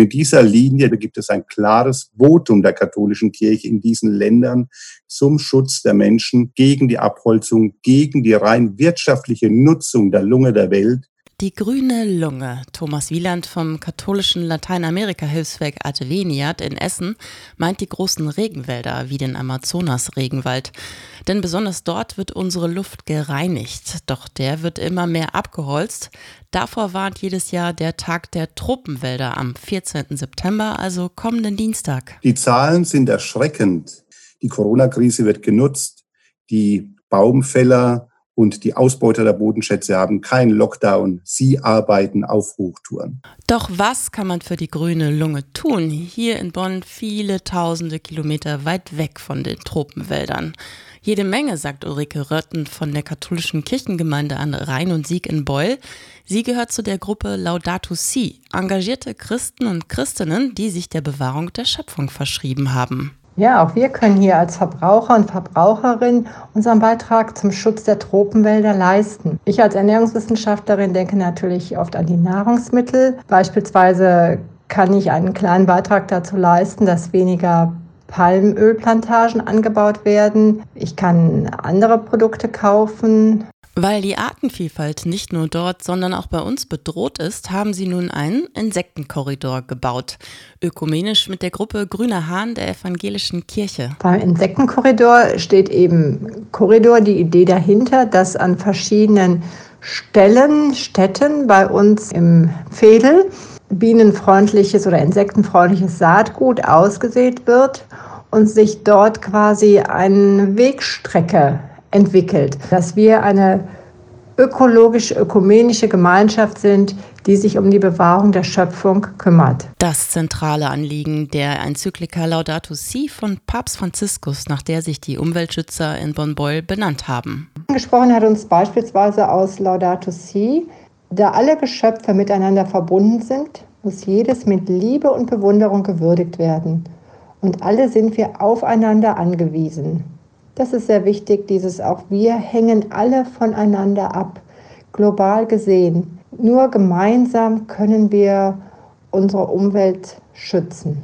In dieser Linie gibt es ein klares Votum der katholischen Kirche in diesen Ländern zum Schutz der Menschen gegen die Abholzung, gegen die rein wirtschaftliche Nutzung der Lunge der Welt die grüne Lunge. Thomas Wieland vom katholischen Lateinamerika-Hilfswerk Adveniat in Essen meint die großen Regenwälder wie den Amazonas-Regenwald. Denn besonders dort wird unsere Luft gereinigt. Doch der wird immer mehr abgeholzt. Davor warnt jedes Jahr der Tag der Tropenwälder am 14. September, also kommenden Dienstag. Die Zahlen sind erschreckend. Die Corona-Krise wird genutzt. Die Baumfäller und die Ausbeuter der Bodenschätze haben keinen Lockdown. Sie arbeiten auf Hochtouren. Doch was kann man für die grüne Lunge tun? Hier in Bonn viele tausende Kilometer weit weg von den Tropenwäldern. Jede Menge, sagt Ulrike Rötten von der katholischen Kirchengemeinde an Rhein und Sieg in Beul. Sie gehört zu der Gruppe Laudato Si, engagierte Christen und Christinnen, die sich der Bewahrung der Schöpfung verschrieben haben. Ja, auch wir können hier als Verbraucher und Verbraucherin unseren Beitrag zum Schutz der Tropenwälder leisten. Ich als Ernährungswissenschaftlerin denke natürlich oft an die Nahrungsmittel. Beispielsweise kann ich einen kleinen Beitrag dazu leisten, dass weniger Palmölplantagen angebaut werden. Ich kann andere Produkte kaufen. Weil die Artenvielfalt nicht nur dort, sondern auch bei uns bedroht ist, haben sie nun einen Insektenkorridor gebaut. Ökumenisch mit der Gruppe Grüner Hahn der Evangelischen Kirche. Beim Insektenkorridor steht eben Korridor, die Idee dahinter, dass an verschiedenen Stellen, Städten bei uns im Fädel bienenfreundliches oder insektenfreundliches Saatgut ausgesät wird und sich dort quasi eine Wegstrecke entwickelt, dass wir eine ökologisch-ökumenische Gemeinschaft sind, die sich um die Bewahrung der Schöpfung kümmert. Das zentrale Anliegen der Enzyklika Laudato Si von Papst Franziskus, nach der sich die Umweltschützer in Bonn-Beul benannt haben. Gesprochen hat uns beispielsweise aus Laudato Si, da alle Geschöpfe miteinander verbunden sind, muss jedes mit Liebe und Bewunderung gewürdigt werden. Und alle sind wir aufeinander angewiesen. Das ist sehr wichtig, dieses auch wir hängen alle voneinander ab, global gesehen. Nur gemeinsam können wir unsere Umwelt schützen.